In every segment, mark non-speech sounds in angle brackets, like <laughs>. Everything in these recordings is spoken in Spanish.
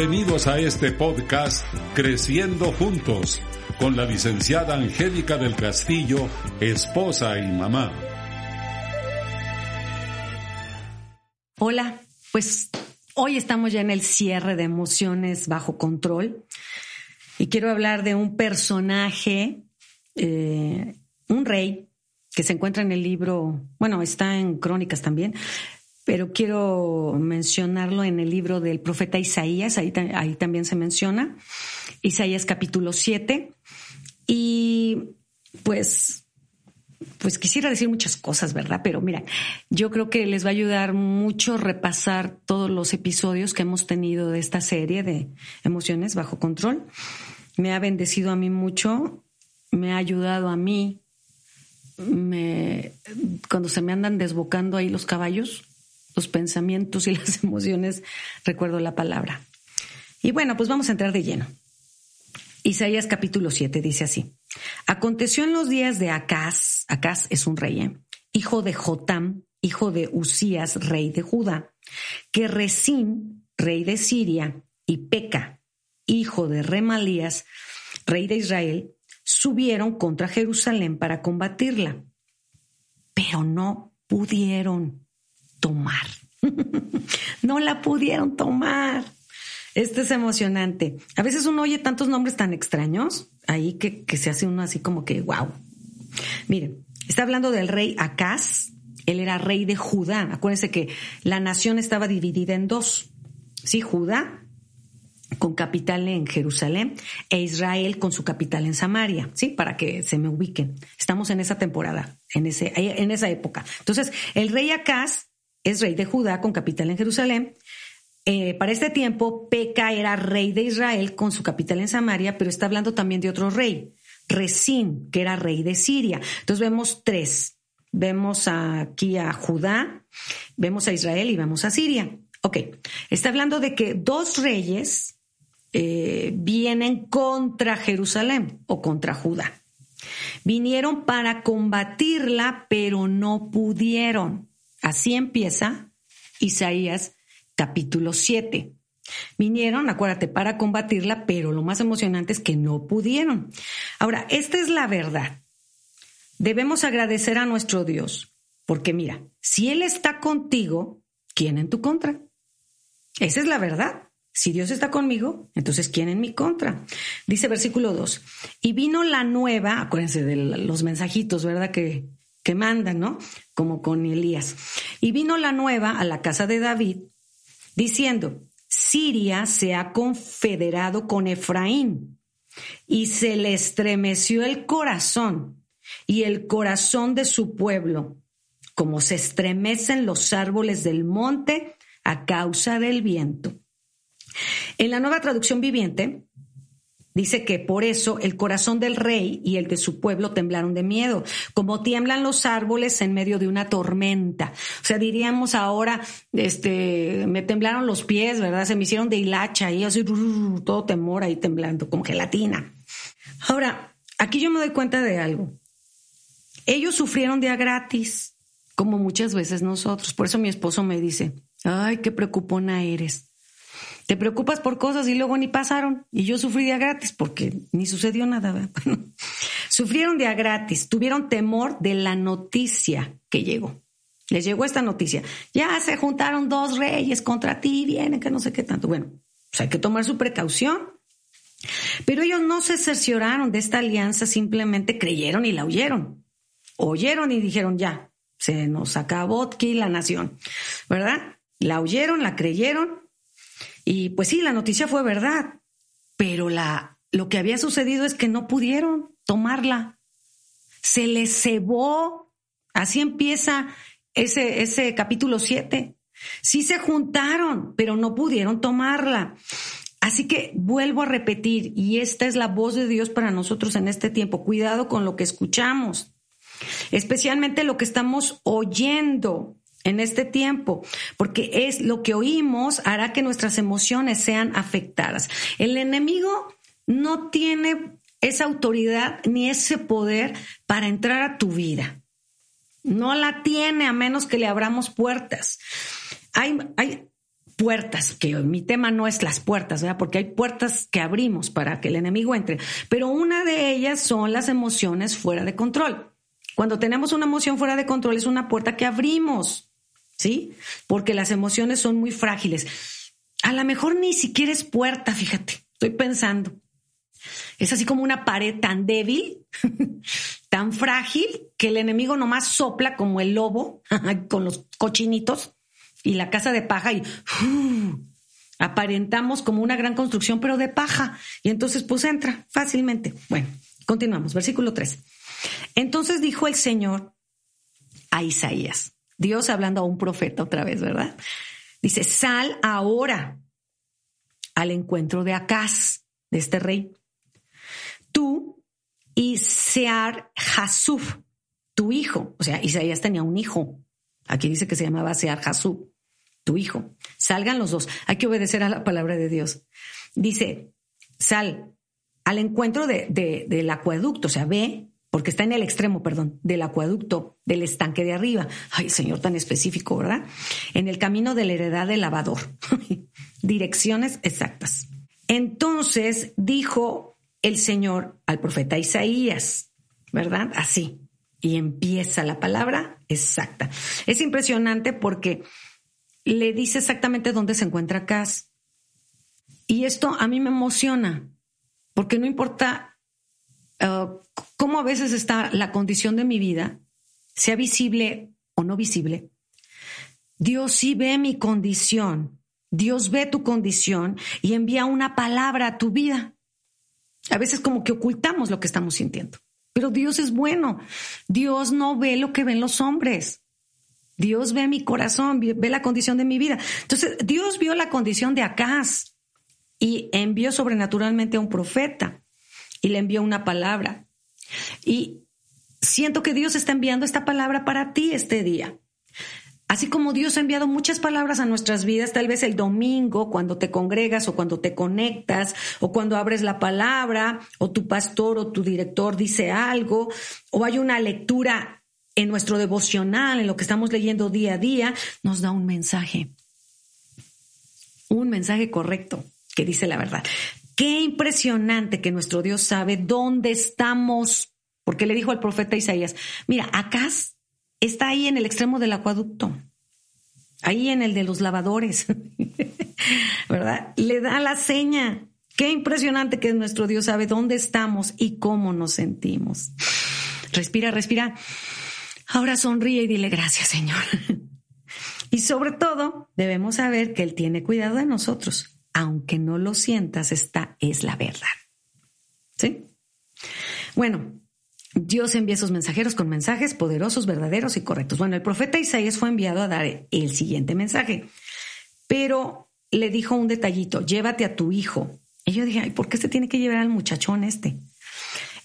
Bienvenidos a este podcast Creciendo Juntos con la licenciada Angélica del Castillo, esposa y mamá. Hola, pues hoy estamos ya en el cierre de emociones bajo control y quiero hablar de un personaje, eh, un rey que se encuentra en el libro, bueno, está en Crónicas también, pero quiero mencionarlo en el libro del profeta Isaías, ahí, ahí también se menciona, Isaías capítulo 7. Y pues, pues quisiera decir muchas cosas, ¿verdad? Pero mira, yo creo que les va a ayudar mucho repasar todos los episodios que hemos tenido de esta serie de emociones bajo control. Me ha bendecido a mí mucho, me ha ayudado a mí me, cuando se me andan desbocando ahí los caballos, los pensamientos y <laughs> las emociones, recuerdo la palabra. Y bueno, pues vamos a entrar de lleno. Isaías capítulo 7 dice así. Aconteció en los días de Acaz, Acaz es un rey, ¿eh? hijo de Jotam, hijo de Usías, rey de Judá, que Resín, rey de Siria, y Peca, hijo de Remalías, rey de Israel, subieron contra Jerusalén para combatirla, pero no pudieron tomar. <laughs> no la pudieron tomar. Esto es emocionante. A veces uno oye tantos nombres tan extraños ahí que, se hace uno así como que, wow. Miren, está hablando del rey Acaz. Él era rey de Judá. Acuérdense que la nación estaba dividida en dos. Sí, Judá con capital en Jerusalén e Israel con su capital en Samaria, ¿sí? Para que se me ubiquen. Estamos en esa temporada, en, ese, en esa época. Entonces, el rey Acaz es rey de Judá con capital en Jerusalén. Eh, para este tiempo, Peca era rey de Israel con su capital en Samaria, pero está hablando también de otro rey, Resín, que era rey de Siria. Entonces vemos tres. Vemos aquí a Judá, vemos a Israel y vemos a Siria. Ok, está hablando de que dos reyes eh, vienen contra Jerusalén o contra Judá. Vinieron para combatirla, pero no pudieron. Así empieza Isaías capítulo 7. Vinieron, acuérdate, para combatirla, pero lo más emocionante es que no pudieron. Ahora, esta es la verdad. Debemos agradecer a nuestro Dios, porque mira, si Él está contigo, ¿quién en tu contra? Esa es la verdad. Si Dios está conmigo, entonces ¿quién en mi contra? Dice versículo 2. Y vino la nueva, acuérdense de los mensajitos, ¿verdad? Que, que mandan, ¿no? Como con Elías. Y vino la nueva a la casa de David diciendo, Siria se ha confederado con Efraín y se le estremeció el corazón y el corazón de su pueblo, como se estremecen los árboles del monte a causa del viento. En la nueva traducción viviente Dice que por eso el corazón del rey y el de su pueblo temblaron de miedo, como tiemblan los árboles en medio de una tormenta. O sea, diríamos ahora, este, me temblaron los pies, ¿verdad? Se me hicieron de hilacha y así todo temor ahí temblando, como gelatina. Ahora, aquí yo me doy cuenta de algo. Ellos sufrieron día gratis, como muchas veces nosotros. Por eso mi esposo me dice, ay, qué preocupona eres. Te preocupas por cosas y luego ni pasaron. Y yo sufrí día gratis porque ni sucedió nada. <laughs> Sufrieron día gratis, tuvieron temor de la noticia que llegó. Les llegó esta noticia. Ya se juntaron dos reyes contra ti, vienen que no sé qué tanto. Bueno, pues hay que tomar su precaución. Pero ellos no se cercioraron de esta alianza, simplemente creyeron y la oyeron. Oyeron y dijeron, ya, se nos acabó aquí la nación, ¿verdad? La oyeron, la creyeron y pues sí, la noticia fue verdad, pero la, lo que había sucedido es que no pudieron tomarla. Se les cebó. Así empieza ese, ese capítulo 7. Sí se juntaron, pero no pudieron tomarla. Así que vuelvo a repetir, y esta es la voz de Dios para nosotros en este tiempo. Cuidado con lo que escuchamos, especialmente lo que estamos oyendo en este tiempo, porque es lo que oímos hará que nuestras emociones sean afectadas. El enemigo no tiene esa autoridad ni ese poder para entrar a tu vida. No la tiene a menos que le abramos puertas. Hay, hay puertas, que mi tema no es las puertas, ¿verdad? Porque hay puertas que abrimos para que el enemigo entre, pero una de ellas son las emociones fuera de control. Cuando tenemos una emoción fuera de control es una puerta que abrimos, ¿sí? Porque las emociones son muy frágiles. A lo mejor ni siquiera es puerta, fíjate, estoy pensando. Es así como una pared tan débil, <laughs> tan frágil, que el enemigo nomás sopla como el lobo <laughs> con los cochinitos y la casa de paja y aparentamos como una gran construcción, pero de paja. Y entonces pues entra fácilmente. Bueno, continuamos. Versículo 3. Entonces dijo el Señor a Isaías, Dios hablando a un profeta otra vez, ¿verdad? Dice, sal ahora al encuentro de Acaz, de este rey. Tú y Sear Hasuf, tu hijo. O sea, Isaías tenía un hijo. Aquí dice que se llamaba Sear Hasuf, tu hijo. Salgan los dos. Hay que obedecer a la palabra de Dios. Dice, sal al encuentro de, del acueducto, o sea, ve porque está en el extremo, perdón, del acueducto, del estanque de arriba. Ay, señor, tan específico, ¿verdad? En el camino de la heredad del lavador. <laughs> Direcciones exactas. Entonces dijo el Señor al profeta Isaías, ¿verdad? Así. Y empieza la palabra exacta. Es impresionante porque le dice exactamente dónde se encuentra Cas. Y esto a mí me emociona, porque no importa uh, cómo a veces está la condición de mi vida, sea visible o no visible. Dios sí ve mi condición, Dios ve tu condición y envía una palabra a tu vida. A veces como que ocultamos lo que estamos sintiendo, pero Dios es bueno. Dios no ve lo que ven los hombres. Dios ve mi corazón, ve la condición de mi vida. Entonces, Dios vio la condición de Acaz y envió sobrenaturalmente a un profeta y le envió una palabra. Y siento que Dios está enviando esta palabra para ti este día. Así como Dios ha enviado muchas palabras a nuestras vidas, tal vez el domingo, cuando te congregas o cuando te conectas, o cuando abres la palabra, o tu pastor o tu director dice algo, o hay una lectura en nuestro devocional, en lo que estamos leyendo día a día, nos da un mensaje. Un mensaje correcto que dice la verdad. Qué impresionante que nuestro Dios sabe dónde estamos, porque le dijo al profeta Isaías, mira, acá está ahí en el extremo del acueducto, ahí en el de los lavadores, <laughs> ¿verdad? Le da la seña. Qué impresionante que nuestro Dios sabe dónde estamos y cómo nos sentimos. Respira, respira. Ahora sonríe y dile gracias, Señor. <laughs> y sobre todo, debemos saber que Él tiene cuidado de nosotros aunque no lo sientas, esta es la verdad. ¿Sí? Bueno, Dios envía esos mensajeros con mensajes poderosos, verdaderos y correctos. Bueno, el profeta Isaías fue enviado a dar el siguiente mensaje, pero le dijo un detallito, llévate a tu hijo. Y yo dije, ¿por qué se tiene que llevar al muchachón este?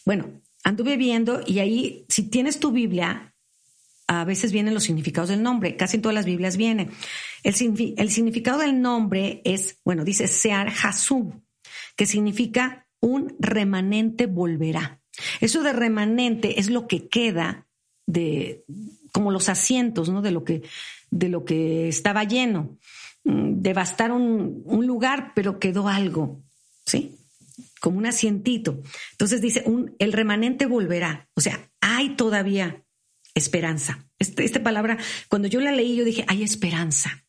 Bueno, anduve viendo y ahí, si tienes tu Biblia, a veces vienen los significados del nombre, casi en todas las Biblias viene. El, significado del nombre es, bueno, dice Sear Hasub, que significa un remanente volverá. Eso de remanente es lo que queda de, como los asientos, ¿no? De lo que, de lo que estaba lleno. Mm, devastaron un lugar, pero quedó algo, ¿sí? Como un asientito. Entonces dice, un, el remanente volverá. O sea, hay todavía esperanza. Este, esta palabra, cuando yo la leí, yo dije, hay esperanza.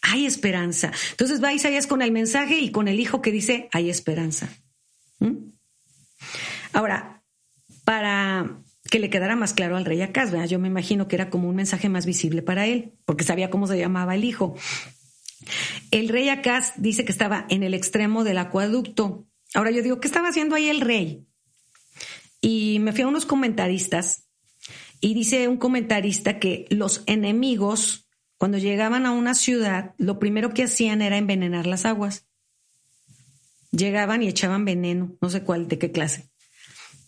Hay esperanza. Entonces va Isaías con el mensaje y con el hijo que dice, hay esperanza. ¿Mm? Ahora, para que le quedara más claro al rey Acaz, yo me imagino que era como un mensaje más visible para él, porque sabía cómo se llamaba el hijo. El rey Acaz dice que estaba en el extremo del acueducto. Ahora yo digo, ¿qué estaba haciendo ahí el rey? Y me fui a unos comentaristas y dice un comentarista que los enemigos, cuando llegaban a una ciudad, lo primero que hacían era envenenar las aguas. Llegaban y echaban veneno, no sé cuál, de qué clase,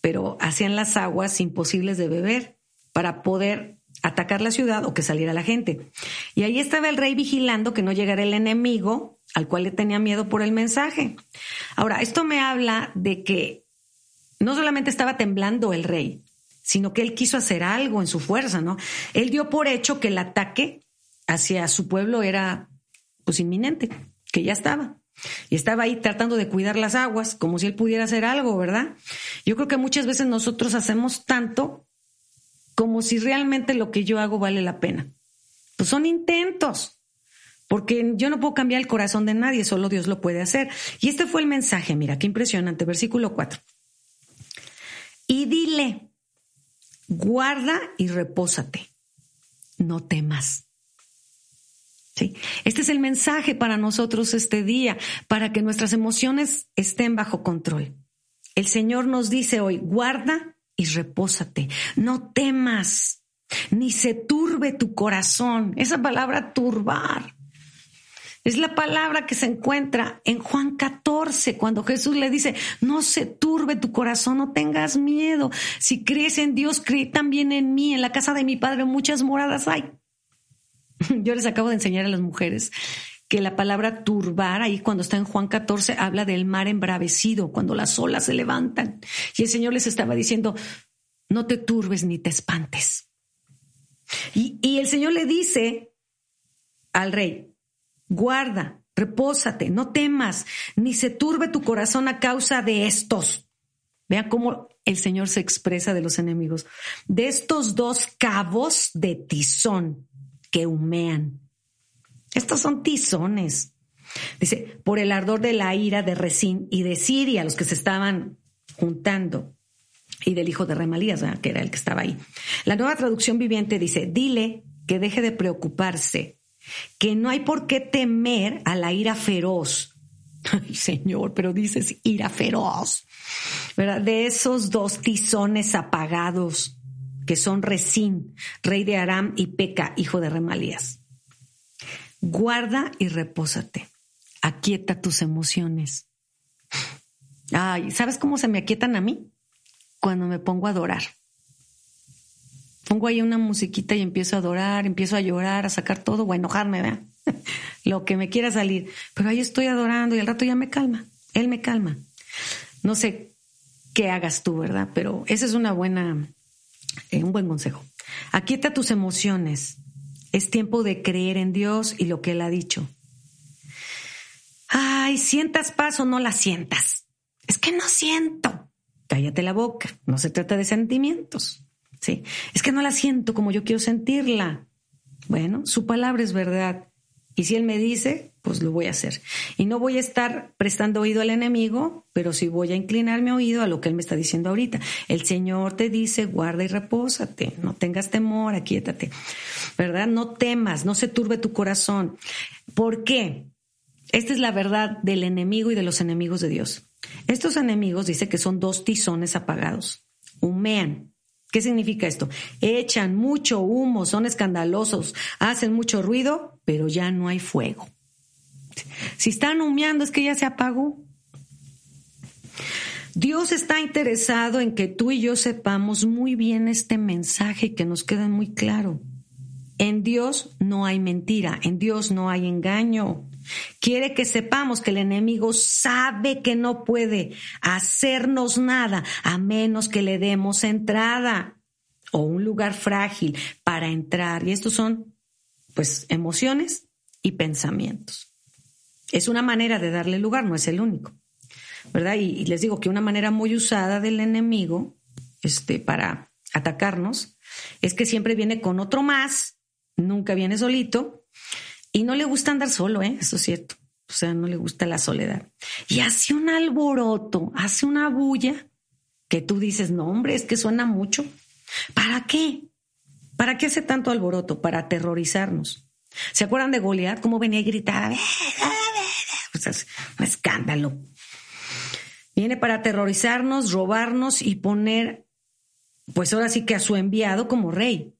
pero hacían las aguas imposibles de beber para poder atacar la ciudad o que saliera la gente. Y ahí estaba el rey vigilando que no llegara el enemigo al cual le tenía miedo por el mensaje. Ahora, esto me habla de que no solamente estaba temblando el rey, sino que él quiso hacer algo en su fuerza, ¿no? Él dio por hecho que el ataque hacia su pueblo era pues inminente, que ya estaba. Y estaba ahí tratando de cuidar las aguas, como si él pudiera hacer algo, ¿verdad? Yo creo que muchas veces nosotros hacemos tanto como si realmente lo que yo hago vale la pena. Pues son intentos, porque yo no puedo cambiar el corazón de nadie, solo Dios lo puede hacer. Y este fue el mensaje, mira, qué impresionante, versículo 4. Y dile, guarda y repósate, no temas. ¿Sí? Este es el mensaje para nosotros este día, para que nuestras emociones estén bajo control. El Señor nos dice hoy, guarda y repósate, no temas, ni se turbe tu corazón. Esa palabra turbar es la palabra que se encuentra en Juan 14, cuando Jesús le dice, no se turbe tu corazón, no tengas miedo. Si crees en Dios, cree también en mí. En la casa de mi Padre muchas moradas hay. <laughs> Yo les acabo de enseñar a las mujeres que la palabra turbar, ahí cuando está en Juan 14, habla del mar embravecido, cuando las olas se levantan. Y el Señor les estaba diciendo, no te turbes ni te espantes. Y, y el Señor le dice al rey, guarda, repósate, no temas, ni se turbe tu corazón a causa de estos. Vean cómo el Señor se expresa de los enemigos. De estos dos cabos de tizón que humean. Estos son tizones. Dice, por el ardor de la ira de Resín y de Siria, los que se estaban juntando, y del hijo de Remalías, que era el que estaba ahí. La nueva traducción viviente dice, dile que deje de preocuparse que no hay por qué temer a la ira feroz. <laughs> Ay, Señor, pero dices ira feroz, ¿verdad? De esos dos tizones apagados que son Resín, rey de Aram, y Peca, hijo de Remalías. Guarda y repósate. Aquieta tus emociones. Ay, ¿sabes cómo se me aquietan a mí? Cuando me pongo a adorar pongo ahí una musiquita y empiezo a adorar, empiezo a llorar, a sacar todo o a enojarme, ¿verdad? <laughs> Lo que me quiera salir. Pero ahí estoy adorando y al rato ya me calma. Él me calma. No sé qué hagas tú, ¿verdad? Pero ese es una buena, eh, un buen consejo. Aquieta tus emociones. Es tiempo de creer en Dios y lo que Él ha dicho. Ay, sientas paz o no la sientas. Es que no siento. Cállate la boca. No se trata de sentimientos. Sí, es que no la siento como yo quiero sentirla. Bueno, su palabra es verdad. Y si él me dice, pues lo voy a hacer. Y no voy a estar prestando oído al enemigo, pero sí voy a inclinar mi oído a lo que él me está diciendo ahorita. El Señor te dice, guarda y repósate, no tengas temor, aquíétate. ¿Verdad? No temas, no se turbe tu corazón. ¿Por qué? Esta es la verdad del enemigo y de los enemigos de Dios. Estos enemigos dice que son dos tizones apagados. Humean, ¿Qué significa esto? Echan mucho humo, son escandalosos, hacen mucho ruido, pero ya no hay fuego. Si están humeando es que ya se apagó. Dios está interesado en que tú y yo sepamos muy bien este mensaje y que nos quede muy claro. En Dios no hay mentira, en Dios no hay engaño. Quiere que sepamos que el enemigo sabe que no puede hacernos nada a menos que le demos entrada o un lugar frágil para entrar. Y estos son, pues, emociones y pensamientos. Es una manera de darle lugar, no es el único. ¿Verdad? Y, les digo que una manera muy usada del enemigo este, para atacarnos es que siempre viene con otro más, nunca viene solito y no le gusta andar solo, ¿eh? Eso es cierto. O sea, no le gusta la soledad. Y hace un alboroto, hace una bulla que tú dices, no, hombre, es que suena mucho. ¿Para qué? ¿Para qué hace tanto alboroto? Para aterrorizarnos. ¿Se acuerdan de Goliat? ¿Cómo venía y gritaba? Pues es un escándalo. Viene para aterrorizarnos, robarnos y poner, pues ahora sí que a su enviado como rey.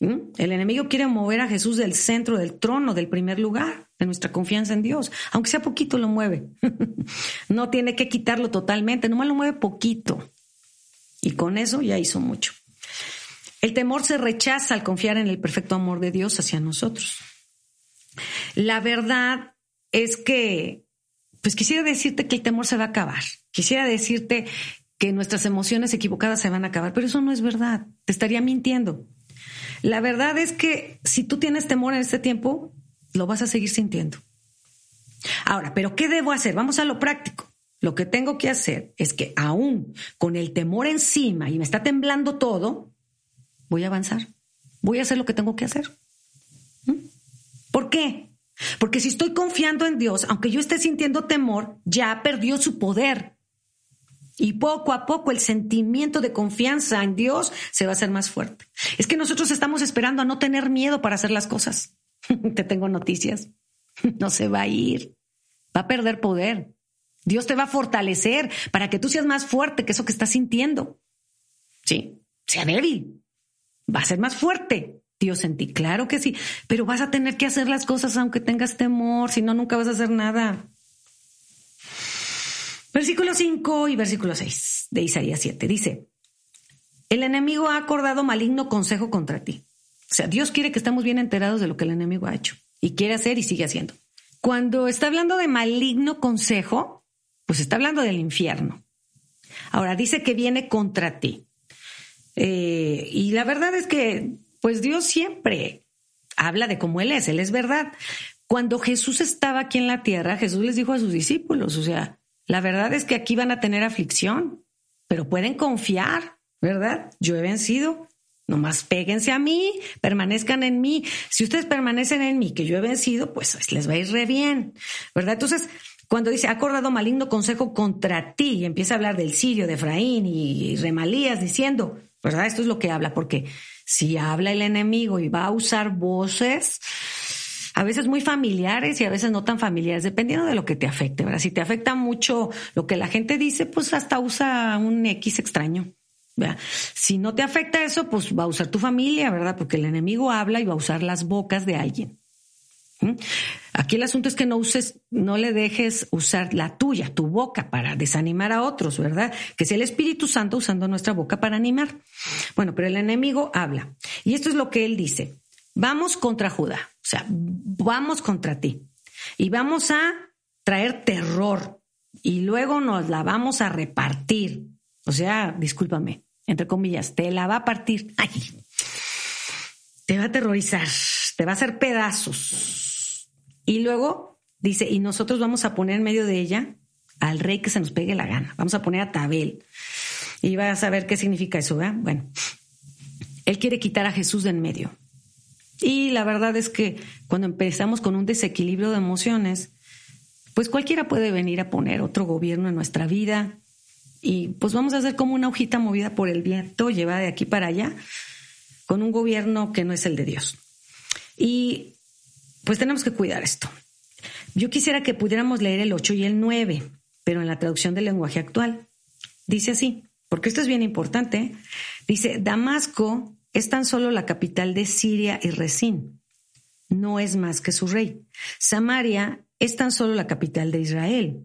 ¿Mm? El enemigo quiere mover a Jesús del centro del trono, del primer lugar, de nuestra confianza en Dios. Aunque sea poquito, lo mueve. <laughs> no tiene que quitarlo totalmente, nomás lo mueve poquito. Y con eso ya hizo mucho. El temor se rechaza al confiar en el perfecto amor de Dios hacia nosotros. La verdad es que, pues quisiera decirte que el temor se va a acabar. Quisiera decirte que nuestras emociones equivocadas se van a acabar, pero eso no es verdad. Te estaría mintiendo. La verdad es que si tú tienes temor en este tiempo, lo vas a seguir sintiendo. Ahora, ¿pero qué debo hacer? Vamos a lo práctico. Lo que tengo que hacer es que aún con el temor encima y me está temblando todo, voy a avanzar. Voy a hacer lo que tengo que hacer. ¿Mm? ¿Por qué? Porque si estoy confiando en Dios, aunque yo esté sintiendo temor, ya perdió su poder. Y poco a poco el sentimiento de confianza en Dios se va a hacer más fuerte. Es que nosotros estamos esperando a no tener miedo para hacer las cosas. <laughs> Te tengo noticias. <laughs> No se va a ir. Va a perder poder. Dios te va a fortalecer para que tú seas más fuerte que eso que estás sintiendo. Sí, sea débil. Va a ser más fuerte. Dios en ti, claro que sí, pero vas a tener que hacer las cosas aunque tengas temor, si no, nunca vas a hacer nada. Versículo 5 y versículo 6 de Isaías 7 dice, el enemigo ha acordado maligno consejo contra ti. O sea, Dios quiere que estemos bien enterados de lo que el enemigo ha hecho y quiere hacer y sigue haciendo. Cuando está hablando de maligno consejo, pues está hablando del infierno. Ahora dice que viene contra ti. Eh, y la verdad es que, pues Dios siempre habla de cómo Él es, Él es verdad. Cuando Jesús estaba aquí en la tierra, Jesús les dijo a sus discípulos, o sea, la verdad es que aquí van a tener aflicción, pero pueden confiar, ¿verdad? Yo he vencido. Nomás péguense a mí, permanezcan en mí. Si ustedes permanecen en mí, que yo he vencido, pues les va a ir re bien, ¿verdad? Entonces, cuando dice, ha acordado maligno consejo contra ti, y empieza a hablar del sirio, de Efraín y Remalías, diciendo, ¿verdad? Esto es lo que habla, porque si habla el enemigo y va a usar voces, a veces muy familiares y a veces no tan familiares, dependiendo de lo que te afecte, ¿verdad? Si te afecta mucho lo que la gente dice, pues hasta usa un X extraño. Si no te afecta eso, pues va a usar tu familia, ¿verdad? Porque el enemigo habla y va a usar las bocas de alguien. Aquí el asunto es que no uses, no le dejes usar la tuya, tu boca, para desanimar a otros, ¿verdad? Que sea el Espíritu Santo usando nuestra boca para animar. Bueno, pero el enemigo habla. Y esto es lo que él dice. Vamos contra Judá, sea, vamos contra ti. Y vamos a traer terror. Y luego nos la vamos a repartir. O sea, discúlpame, entre comillas, te la va a partir. Te va a aterrorizar, te va a hacer pedazos. Y luego dice, y nosotros vamos a poner en medio de ella al rey que se nos pegue la gana. Vamos a poner a Tabel. Y vas a saber qué significa eso, ¿verdad? Bueno, él quiere quitar a Jesús de en medio. Y la verdad es que cuando empezamos con un desequilibrio de emociones, pues cualquiera puede venir a poner otro gobierno en nuestra vida, y pues vamos a hacer como una hojita movida por el viento, llevada de aquí para allá, con un gobierno que no es el de Dios. Y pues tenemos que cuidar esto. Yo quisiera que pudiéramos leer el 8 y el 9, pero en la traducción del lenguaje actual. Dice así, porque esto es bien importante. Dice, Damasco es tan solo la capital de Siria y Resín. No es más que su rey. Samaria es tan solo la capital de Israel.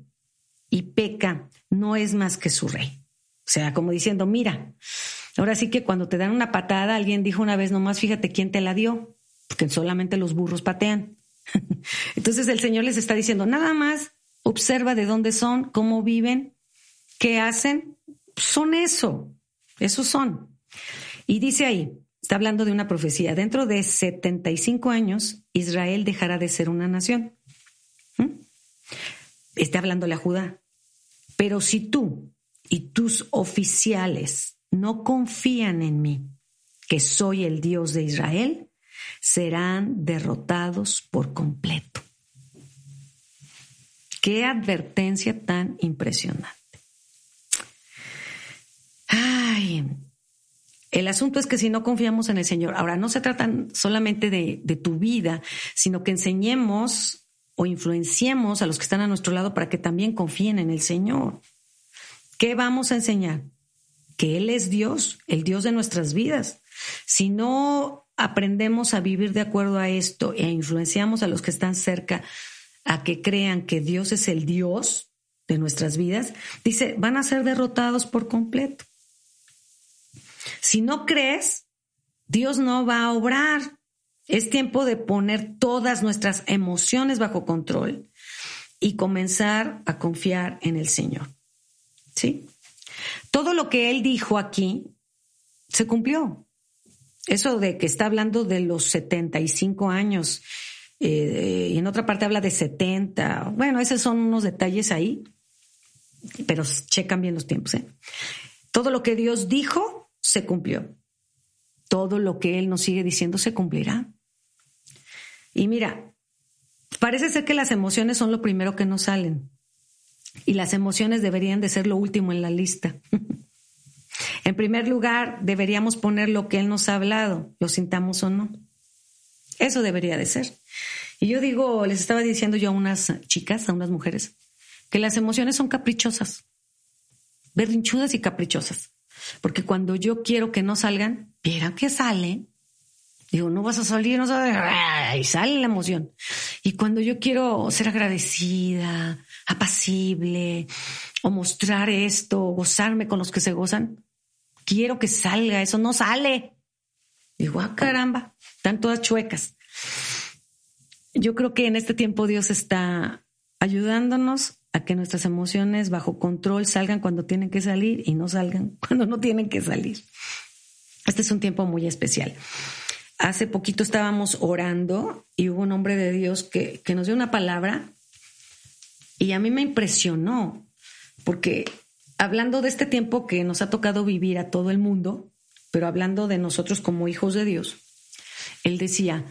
Y Peca no es más que su rey. O sea, como diciendo, mira, ahora sí que cuando te dan una patada, alguien dijo una vez nomás, fíjate quién te la dio, porque solamente los burros patean. <laughs> Entonces el Señor les está diciendo, nada más observa de dónde son, cómo viven, qué hacen. Son eso, esos son. Y dice ahí, está hablando de una profecía, dentro de 75 años Israel dejará de ser una nación. ¿Mm? Está hablándole a Judá. Pero si tú y tus oficiales no confían en mí, que soy el Dios de Israel, serán derrotados por completo. Qué advertencia tan impresionante. Ay, el asunto es que si no confiamos en el Señor, ahora no se trata solamente de, tu vida, sino que enseñemos o influenciemos a los que están a nuestro lado para que también confíen en el Señor. ¿Qué vamos a enseñar? Que Él es Dios, el Dios de nuestras vidas. Si no aprendemos a vivir de acuerdo a esto e influenciamos a los que están cerca a que crean que Dios es el Dios de nuestras vidas, dice, van a ser derrotados por completo. Si no crees, Dios no va a obrar. Es tiempo de poner todas nuestras emociones bajo control y comenzar a confiar en el Señor. ¿Sí? Todo lo que él dijo aquí se cumplió. Eso de que está hablando de los 75 años eh, y en otra parte habla de 70. Bueno, esos son unos detalles ahí, pero checan bien los tiempos. ¿eh? Todo lo que Dios dijo se cumplió. Todo lo que Él nos sigue diciendo se cumplirá. Y mira, parece ser que las emociones son lo primero que nos salen. Y las emociones deberían de ser lo último en la lista. <laughs> en primer lugar, deberíamos poner lo que Él nos ha hablado, lo sintamos o no. Eso debería de ser. Y yo digo, les estaba diciendo yo a unas chicas, a unas mujeres, que las emociones son caprichosas, berrinchudas y caprichosas. Porque cuando yo quiero que no salgan, vieran que salen. Digo, no vas a salir, no sabes, y sale la emoción. Y cuando yo quiero ser agradecida, apacible, o mostrar esto, gozarme con los que se gozan, quiero que salga, eso no sale. Digo, ah, caramba, están todas chuecas. Yo creo que en este tiempo Dios está ayudándonos a que nuestras emociones bajo control salgan cuando tienen que salir y no salgan <laughs> cuando no tienen que salir. Este es un tiempo muy especial. Hace poquito estábamos orando y hubo un hombre de Dios que, que nos dio una palabra y a mí me impresionó porque hablando de este tiempo que nos ha tocado vivir a todo el mundo, pero hablando de nosotros como hijos de Dios, él decía,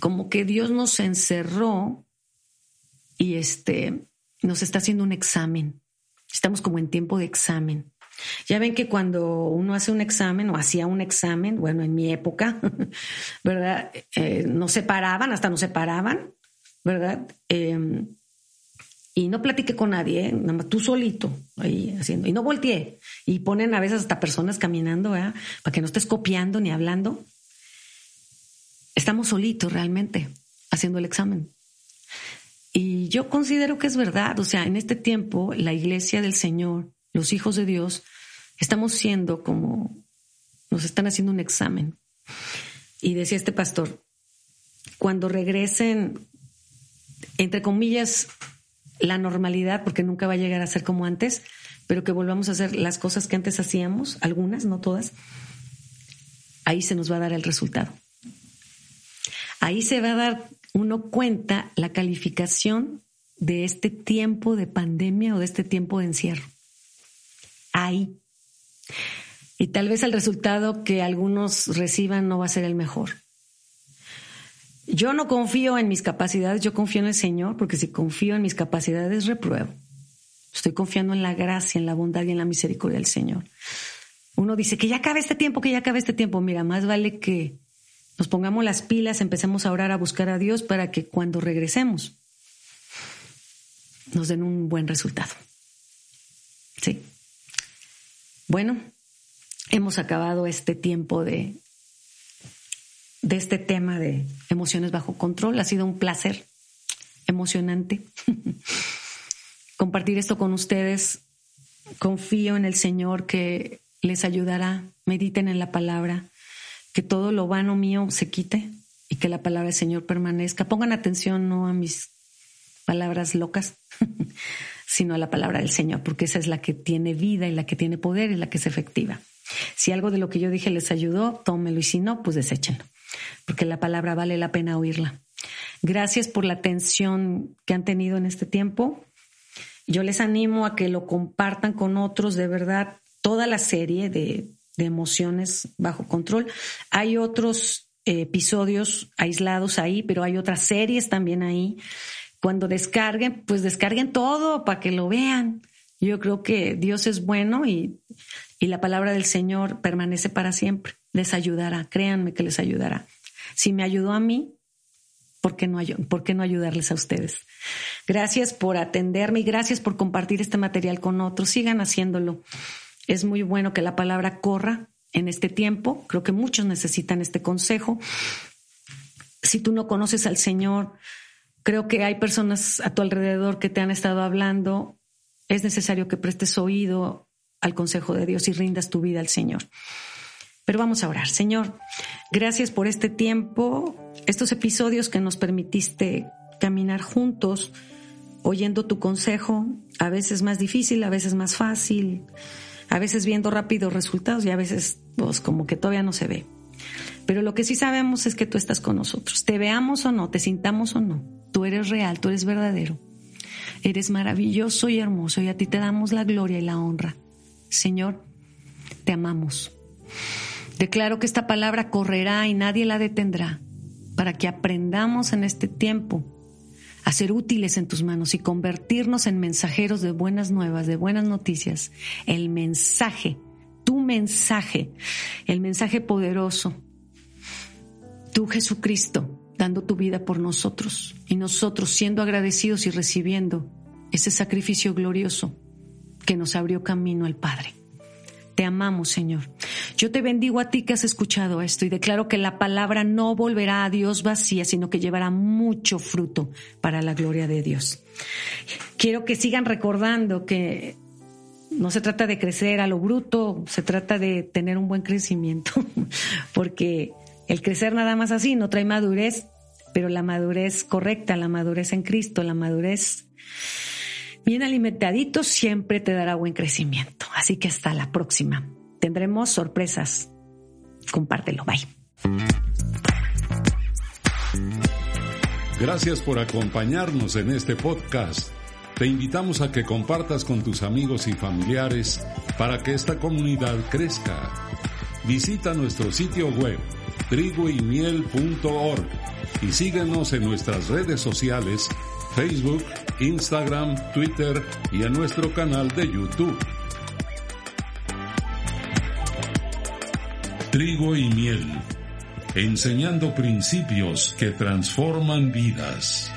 como que Dios nos encerró y este nos está haciendo un examen. Estamos como en tiempo de examen. Ya ven que cuando uno hace un examen o hacía un examen, bueno, en mi época, <laughs> ¿verdad? Eh, nos separaban, hasta nos separaban, ¿verdad? Em, y no platiqué con nadie, ¿eh? nada más tú solito ahí haciendo. Y no volteé. Y ponen a veces hasta personas caminando, ¿verdad? Para que no estés copiando ni hablando. Estamos solitos realmente haciendo el examen. Y yo considero que es verdad, o sea, en este tiempo la iglesia del Señor, los hijos de Dios, estamos siendo como, nos están haciendo un examen. Y decía este pastor, cuando regresen, entre comillas, la normalidad, porque nunca va a llegar a ser como antes, pero que volvamos a hacer las cosas que antes hacíamos, algunas, no todas, ahí se nos va a dar el resultado. Ahí se va a dar uno cuenta la calificación de este tiempo de pandemia o de este tiempo de encierro. Ahí. Y tal vez el resultado que algunos reciban no va a ser el mejor. Yo no confío en mis capacidades, yo confío en el Señor, porque si confío en mis capacidades, repruebo. Estoy confiando en la gracia, en la bondad y en la misericordia del Señor. Uno dice que ya acabe este tiempo, que ya acabe este tiempo. Mira, más vale que nos pongamos las pilas, empecemos a orar, a buscar a Dios para que cuando regresemos nos den un buen resultado. Sí. Bueno, hemos acabado este tiempo de, de este tema de emociones bajo control. Ha sido un placer emocionante <laughs> compartir esto con ustedes. Confío en el Señor que les ayudará. Mediten en la palabra que todo lo vano mío se quite y que la palabra del Señor permanezca. Pongan atención no a mis palabras locas, <laughs> sino a la palabra del Señor, porque esa es la que tiene vida y la que tiene poder y la que es efectiva. Si algo de lo que yo dije les ayudó, tómelo y si no, pues deséchenlo, porque la palabra vale la pena oírla. Gracias por la atención que han tenido en este tiempo. Yo les animo a que lo compartan con otros, de verdad, toda la serie de de emociones bajo control. Hay otros eh, episodios aislados ahí, pero hay otras series también ahí. Cuando descarguen, pues descarguen todo para que lo vean. Yo creo que Dios es bueno y, y la palabra del Señor permanece para siempre. Les ayudará, créanme que les ayudará. Si me ayudó a mí, ¿por qué no, por qué no ayudarles a ustedes? Gracias por atenderme y gracias por compartir este material con otros. Sigan haciéndolo. Es muy bueno que la palabra corra en este tiempo. Creo que muchos necesitan este consejo. Si tú no conoces al Señor, creo que hay personas a tu alrededor que te han estado hablando. Es necesario que prestes oído al consejo de Dios y rindas tu vida al Señor. Pero vamos a orar. Señor, gracias por este tiempo, estos episodios que nos permitiste caminar juntos, oyendo tu consejo, a veces más difícil, a veces más fácil a veces viendo rápidos resultados y a veces pues como que todavía no se ve. Pero lo que sí sabemos es que tú estás con nosotros. Te veamos o no, te sintamos o no. Tú eres real, tú eres verdadero. Eres maravilloso y hermoso y a ti te damos la gloria y la honra. Señor, te amamos. Declaro que esta palabra correrá y nadie la detendrá para que aprendamos en este tiempo a ser útiles en tus manos y convertirnos en mensajeros de buenas nuevas, de buenas noticias. El mensaje, tu mensaje, el mensaje poderoso. Tú Jesucristo, dando tu vida por nosotros y nosotros siendo agradecidos y recibiendo ese sacrificio glorioso que nos abrió camino al Padre. Te amamos, Señor. Yo te bendigo a ti que has escuchado esto y declaro que la palabra no volverá a Dios vacía, sino que llevará mucho fruto para la gloria de Dios. Quiero que sigan recordando que no se trata de crecer a lo bruto, se trata de tener un buen crecimiento, <laughs> porque el crecer nada más así no trae madurez, pero la madurez correcta, la madurez en Cristo, la madurez bien alimentadito siempre te dará buen crecimiento. Así que hasta la próxima. Tendremos sorpresas. Compártelo. Bye. Gracias por acompañarnos en este podcast. Te invitamos a que compartas con tus amigos y familiares para que esta comunidad crezca. Visita nuestro sitio web trigoymiel.org y síguenos en nuestras redes sociales Facebook, Instagram, Twitter y en nuestro canal de YouTube. Trigo y miel, enseñando principios que transforman vidas.